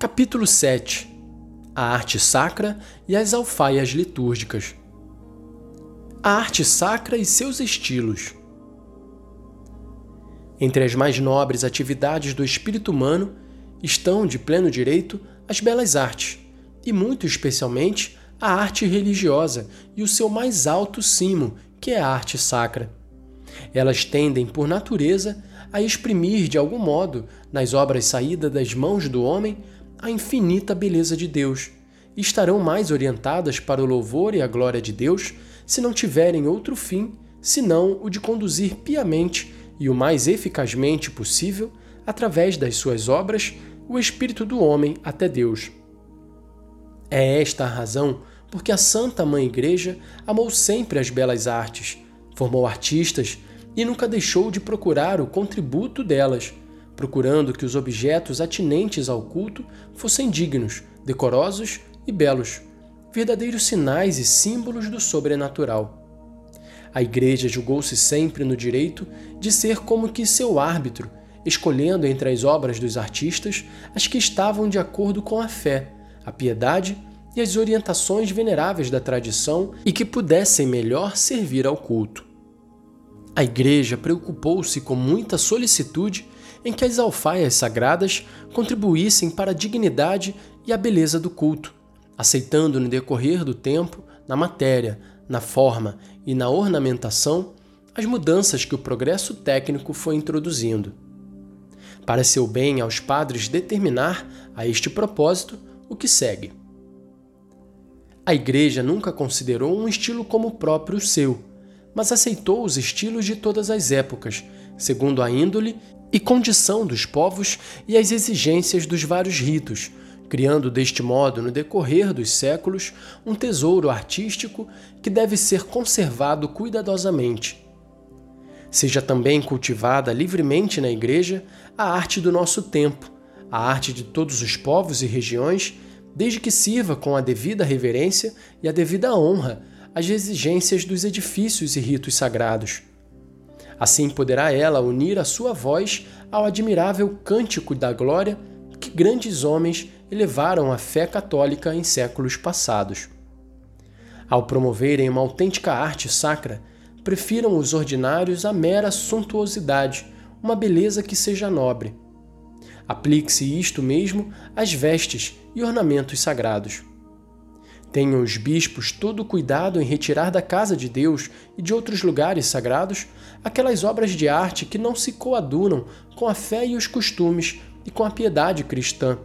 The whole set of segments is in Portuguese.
Capítulo 7 A arte sacra e as alfaias litúrgicas. A arte sacra e seus estilos. Entre as mais nobres atividades do espírito humano estão, de pleno direito, as belas artes, e muito especialmente a arte religiosa e o seu mais alto cimo, que é a arte sacra. Elas tendem, por natureza, a exprimir de algum modo, nas obras saídas das mãos do homem, a infinita beleza de Deus e estarão mais orientadas para o louvor e a glória de Deus se não tiverem outro fim senão o de conduzir piamente e o mais eficazmente possível, através das suas obras, o espírito do homem até Deus. É esta a razão porque a Santa Mãe Igreja amou sempre as belas artes, formou artistas e nunca deixou de procurar o contributo delas procurando que os objetos atinentes ao culto fossem dignos, decorosos e belos, verdadeiros sinais e símbolos do sobrenatural. A Igreja julgou-se sempre no direito de ser como que seu árbitro, escolhendo entre as obras dos artistas as que estavam de acordo com a fé, a piedade e as orientações veneráveis da tradição e que pudessem melhor servir ao culto. A Igreja preocupou-se com muita solicitude em que as alfaias sagradas contribuíssem para a dignidade e a beleza do culto, aceitando no decorrer do tempo, na matéria, na forma e na ornamentação, as mudanças que o progresso técnico foi introduzindo. Pareceu bem aos padres determinar, a este propósito, o que segue. A Igreja nunca considerou um estilo como próprio seu, mas aceitou os estilos de todas as épocas, segundo a índole e condição dos povos e as exigências dos vários ritos, criando deste modo, no decorrer dos séculos, um tesouro artístico que deve ser conservado cuidadosamente. Seja também cultivada livremente na Igreja a arte do nosso tempo, a arte de todos os povos e regiões, desde que sirva com a devida reverência e a devida honra às exigências dos edifícios e ritos sagrados Assim poderá ela unir a sua voz ao admirável cântico da glória que grandes homens elevaram à fé católica em séculos passados. Ao promoverem uma autêntica arte sacra, prefiram os ordinários a mera suntuosidade, uma beleza que seja nobre. Aplique-se isto mesmo às vestes e ornamentos sagrados. Tenham os bispos todo cuidado em retirar da casa de Deus e de outros lugares sagrados aquelas obras de arte que não se coadunam com a fé e os costumes e com a piedade cristã.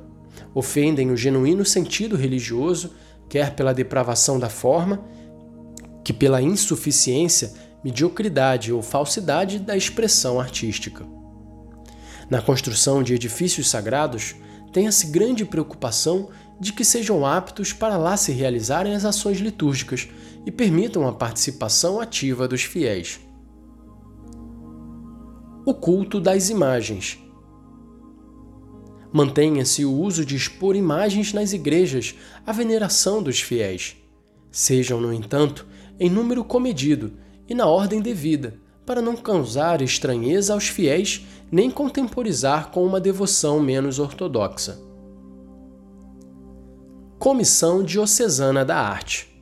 Ofendem o genuíno sentido religioso, quer pela depravação da forma, que pela insuficiência, mediocridade ou falsidade da expressão artística. Na construção de edifícios sagrados, tenha-se grande preocupação de que sejam aptos para lá se realizarem as ações litúrgicas e permitam a participação ativa dos fiéis. O culto das imagens. Mantenha-se o uso de expor imagens nas igrejas à veneração dos fiéis. Sejam, no entanto, em número comedido e na ordem devida, para não causar estranheza aos fiéis nem contemporizar com uma devoção menos ortodoxa. Comissão Diocesana da Arte.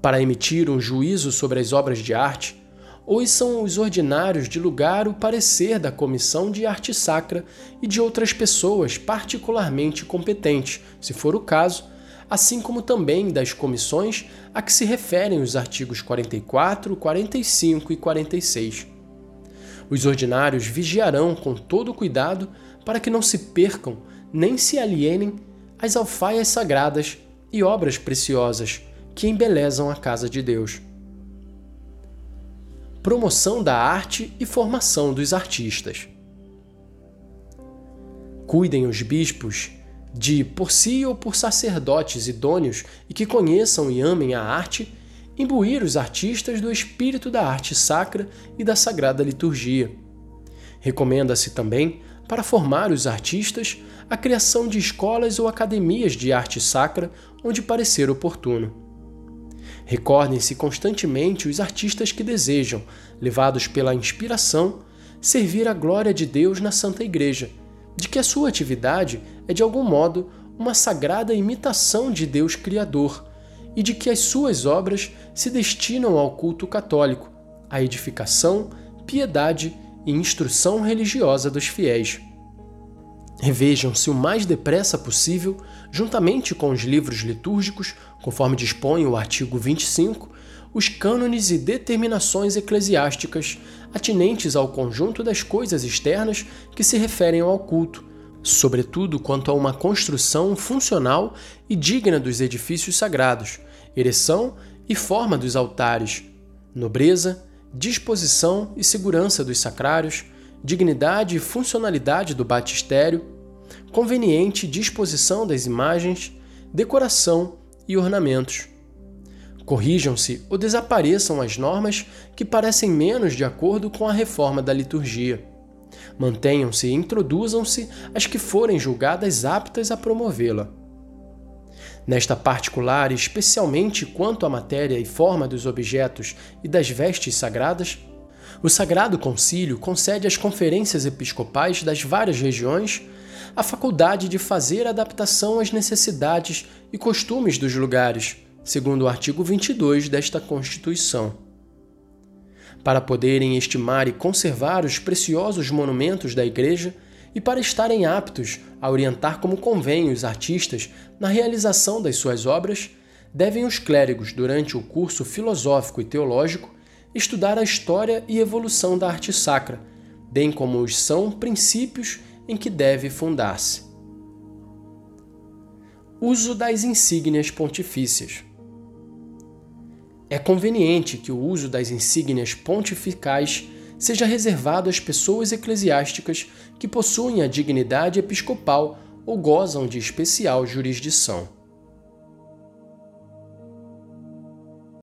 Para emitir um juízo sobre as obras de arte, ouçam os ordinários de lugar o parecer da Comissão de Arte Sacra e de outras pessoas particularmente competentes, se for o caso, assim como também das comissões a que se referem os artigos 44, 45 e 46. Os ordinários vigiarão com todo cuidado para que não se percam nem se alienem as alfaias sagradas e obras preciosas que embelezam a casa de Deus. Promoção da arte e formação dos artistas. Cuidem os bispos de, por si ou por sacerdotes idôneos e que conheçam e amem a arte, imbuir os artistas do espírito da arte sacra e da sagrada liturgia. Recomenda-se também para formar os artistas a criação de escolas ou academias de arte sacra onde parecer oportuno. Recordem-se constantemente os artistas que desejam, levados pela inspiração, servir a glória de Deus na Santa Igreja, de que a sua atividade é de algum modo uma sagrada imitação de Deus Criador e de que as suas obras se destinam ao culto católico, à edificação, piedade e instrução religiosa dos fiéis. Revejam-se o mais depressa possível, juntamente com os livros litúrgicos, conforme dispõe o artigo 25, os cânones e determinações eclesiásticas atinentes ao conjunto das coisas externas que se referem ao culto, sobretudo quanto a uma construção funcional e digna dos edifícios sagrados, ereção e forma dos altares, nobreza, disposição e segurança dos sacrários, dignidade e funcionalidade do batistério, conveniente disposição das imagens, decoração e ornamentos. Corrijam-se ou desapareçam as normas que parecem menos de acordo com a reforma da liturgia. Mantenham-se e introduzam-se as que forem julgadas aptas a promovê-la. Nesta particular, especialmente quanto à matéria e forma dos objetos e das vestes sagradas, o Sagrado Concílio concede às conferências episcopais das várias regiões a faculdade de fazer adaptação às necessidades e costumes dos lugares, segundo o artigo 22 desta Constituição. Para poderem estimar e conservar os preciosos monumentos da Igreja e para estarem aptos a orientar como convém os artistas na realização das suas obras, devem os clérigos, durante o curso filosófico e teológico, estudar a história e evolução da arte sacra, bem como os são princípios em que deve fundar-se. Uso das insígnias pontifícias. É conveniente que o uso das insígnias pontificais seja reservado às pessoas eclesiásticas que possuem a dignidade episcopal ou gozam de especial jurisdição.